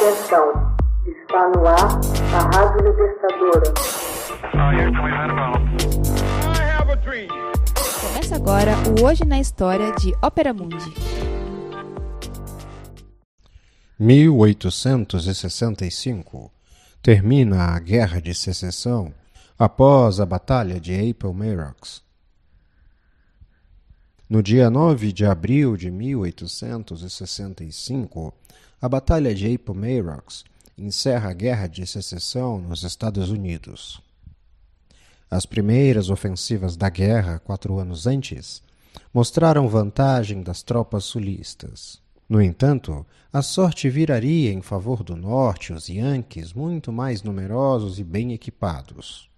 Atenção, está no ar a Rádio Libertadora. Começa agora o Hoje na História de Ópera Mundi. 1865 termina a Guerra de Secessão após a Batalha de Appomattox. No dia 9 de abril de 1865, a Batalha de Appomattox encerra a Guerra de Secessão nos Estados Unidos. As primeiras ofensivas da guerra, quatro anos antes, mostraram vantagem das tropas sulistas. No entanto, a sorte viraria em favor do norte os Yankees muito mais numerosos e bem equipados.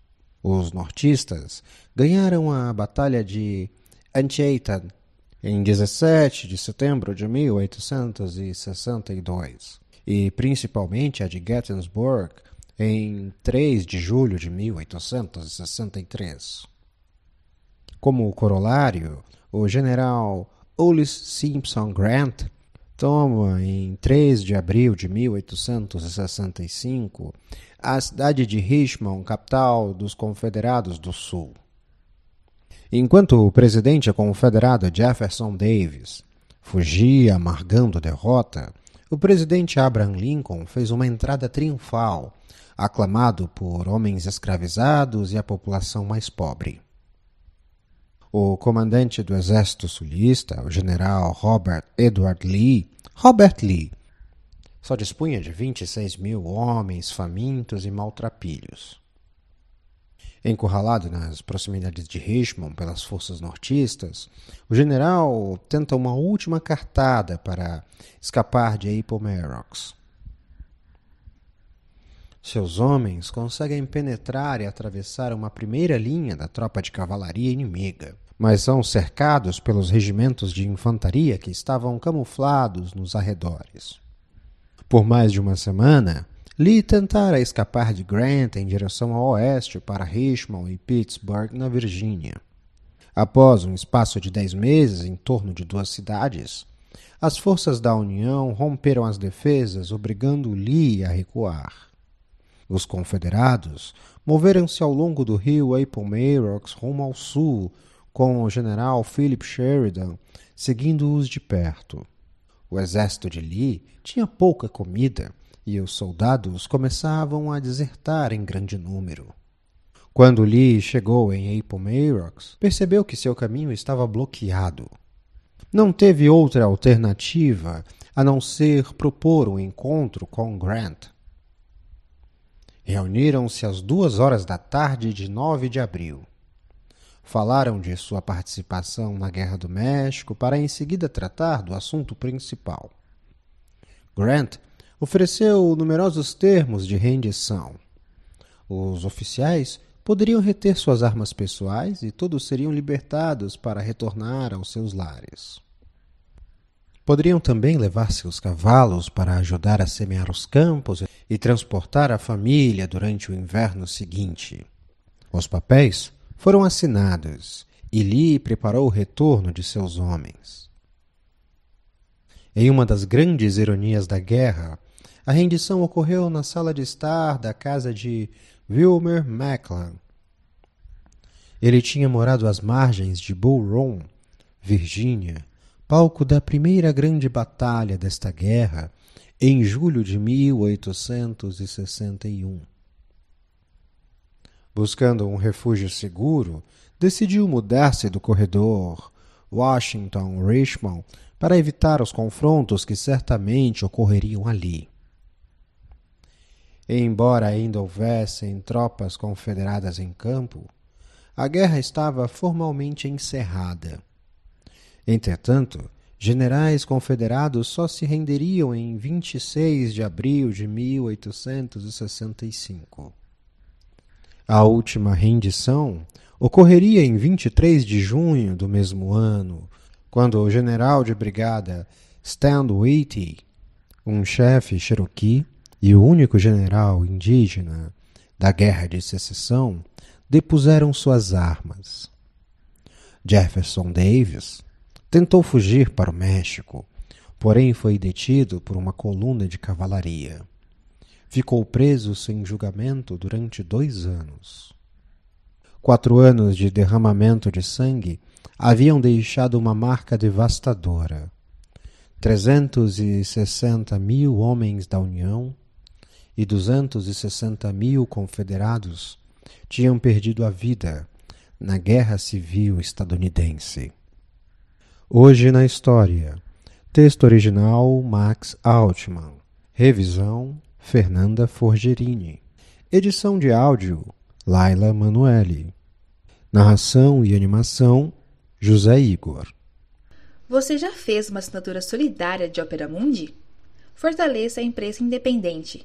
Os nortistas ganharam a Batalha de Antietam em 17 de setembro de 1862 e principalmente a de Gettysburg em 3 de julho de 1863. Como corolário, o general Ulysses Simpson Grant toma, em 3 de abril de 1865, a cidade de Richmond, capital dos Confederados do Sul. Enquanto o presidente confederado Jefferson Davis fugia amargando derrota, o presidente Abraham Lincoln fez uma entrada triunfal, aclamado por homens escravizados e a população mais pobre. O comandante do exército sulista, o general Robert Edward Lee, Robert Lee, só dispunha de 26 mil homens famintos e maltrapilhos. Encurralado nas proximidades de Richmond pelas forças nortistas, o general tenta uma última cartada para escapar de Appomattox. Seus homens conseguem penetrar e atravessar uma primeira linha da tropa de cavalaria inimiga, mas são cercados pelos regimentos de infantaria que estavam camuflados nos arredores. Por mais de uma semana, Lee tentara escapar de Grant em direção ao oeste para Richmond e Pittsburgh, na Virgínia. Após um espaço de dez meses em torno de duas cidades, as forças da União romperam as defesas, obrigando Lee a recuar. Os confederados moveram-se ao longo do rio Appomattox rumo ao sul, com o general Philip Sheridan seguindo-os de perto. O exército de Lee tinha pouca comida e os soldados começavam a desertar em grande número. Quando Lee chegou em Appomattox, percebeu que seu caminho estava bloqueado. Não teve outra alternativa a não ser propor um encontro com Grant. Reuniram-se às duas horas da tarde de 9 de abril. Falaram de sua participação na Guerra do México para em seguida tratar do assunto principal. Grant ofereceu numerosos termos de rendição. Os oficiais poderiam reter suas armas pessoais e todos seriam libertados para retornar aos seus lares. Poderiam também levar seus cavalos para ajudar a semear os campos e transportar a família durante o inverno seguinte. Os papéis foram assinados e Lee preparou o retorno de seus homens. Em uma das grandes ironias da guerra, a rendição ocorreu na sala de estar da casa de Wilmer Macklin. Ele tinha morado às margens de Bull Run, Virgínia, palco da primeira grande batalha desta guerra, em julho de 1861. Buscando um refúgio seguro, decidiu mudar-se do corredor Washington-Richmond para evitar os confrontos que certamente ocorreriam ali. Embora ainda houvessem tropas confederadas em campo, a guerra estava formalmente encerrada. Entretanto, generais confederados só se renderiam em 26 de abril de 1865. A última rendição ocorreria em 23 de junho do mesmo ano, quando o general de brigada Stan Whitty, um chefe cherokee, e o único general indígena da Guerra de Secessão depuseram suas armas. Jefferson Davis tentou fugir para o México, porém foi detido por uma coluna de cavalaria. ficou preso sem julgamento durante dois anos. Quatro anos de derramamento de sangue haviam deixado uma marca devastadora. 360 mil homens da União e 260 mil confederados tinham perdido a vida na Guerra Civil Estadunidense. Hoje na História. Texto original Max Altman. Revisão Fernanda Forgerini. Edição de áudio Laila Manuelle. Narração e animação José Igor. Você já fez uma assinatura solidária de Opera Mundi? Fortaleça a imprensa independente.